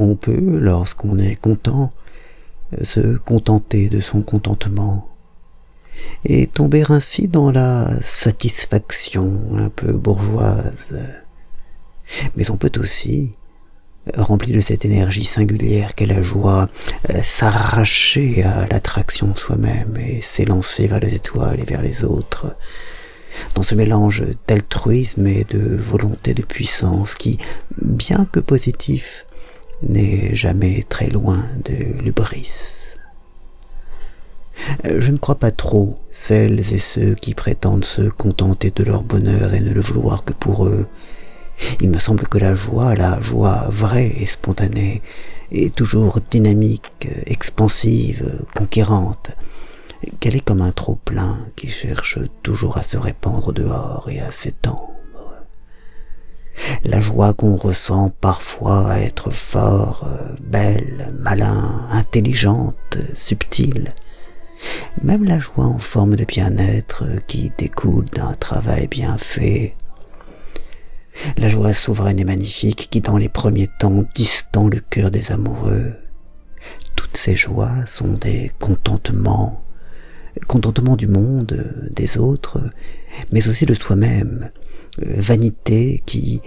On peut, lorsqu'on est content, se contenter de son contentement, et tomber ainsi dans la satisfaction un peu bourgeoise. Mais on peut aussi, rempli de cette énergie singulière qu'est la joie, s'arracher à l'attraction de soi-même et s'élancer vers les étoiles et vers les autres, dans ce mélange d'altruisme et de volonté de puissance qui, bien que positif, n'est jamais très loin de l'ubris. Je ne crois pas trop celles et ceux qui prétendent se contenter de leur bonheur et ne le vouloir que pour eux. Il me semble que la joie, la joie vraie et spontanée, est toujours dynamique, expansive, conquérante, qu'elle est comme un trop-plein qui cherche toujours à se répandre dehors et à s'étendre. La joie qu'on ressent parfois à être fort, belle, malin, intelligente, subtile, même la joie en forme de bien-être qui découle d'un travail bien fait, la joie souveraine et magnifique qui dans les premiers temps distend le cœur des amoureux. Toutes ces joies sont des contentements, contentement du monde, des autres, mais aussi de soi-même, vanité qui,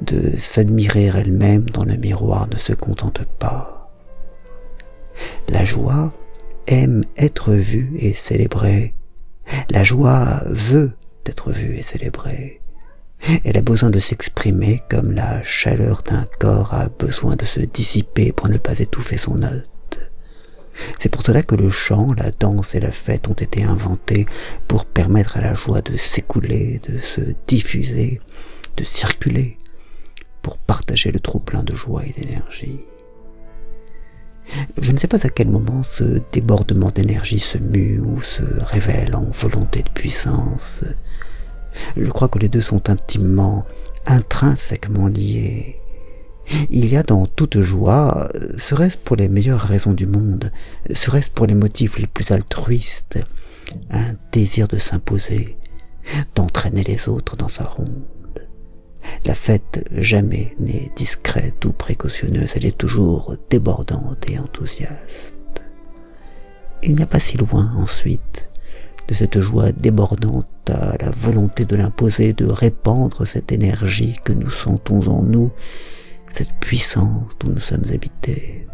de s'admirer elle-même dans le miroir, ne se contente pas. La joie aime être vue et célébrée. La joie veut être vue et célébrée. Elle a besoin de s'exprimer comme la chaleur d'un corps a besoin de se dissiper pour ne pas étouffer son hôte. C'est pour cela que le chant, la danse et la fête ont été inventés pour permettre à la joie de s'écouler, de se diffuser, de circuler, pour partager le trop-plein de joie et d'énergie. Je ne sais pas à quel moment ce débordement d'énergie se mue ou se révèle en volonté de puissance. Je crois que les deux sont intimement, intrinsèquement liés. Il y a dans toute joie, serait-ce pour les meilleures raisons du monde, serait-ce pour les motifs les plus altruistes, un désir de s'imposer, d'entraîner les autres dans sa ronde. La fête jamais n'est discrète ou précautionneuse, elle est toujours débordante et enthousiaste. Il n'y a pas si loin ensuite de cette joie débordante à la volonté de l'imposer, de répandre cette énergie que nous sentons en nous, cette puissance dont nous sommes habités.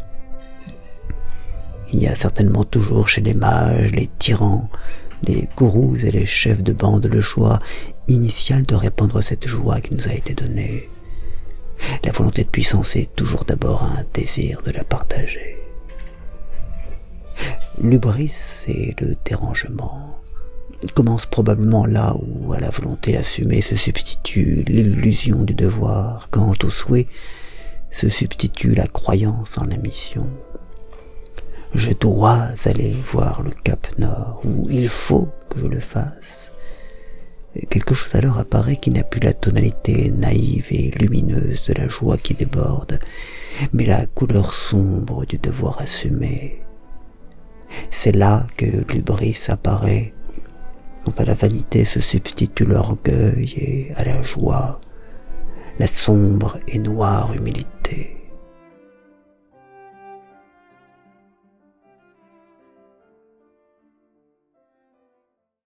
Il y a certainement toujours chez les mages, les tyrans, les gourous et les chefs de bande le choix initial de répandre cette joie qui nous a été donnée. La volonté de puissance est toujours d'abord un désir de la partager. L'ubris et le dérangement commencent probablement là où à la volonté assumée se substitue l'illusion du devoir, quand au souhait se substitue la croyance en la mission. Je dois aller voir le cap Nord, ou il faut que je le fasse. quelque chose alors apparaît qui n'a plus la tonalité naïve et lumineuse de la joie qui déborde, mais la couleur sombre du devoir assumé. C'est là que l'ubris apparaît, quand à la vanité se substitue l'orgueil et à la joie, la sombre et noire humilité. Okay.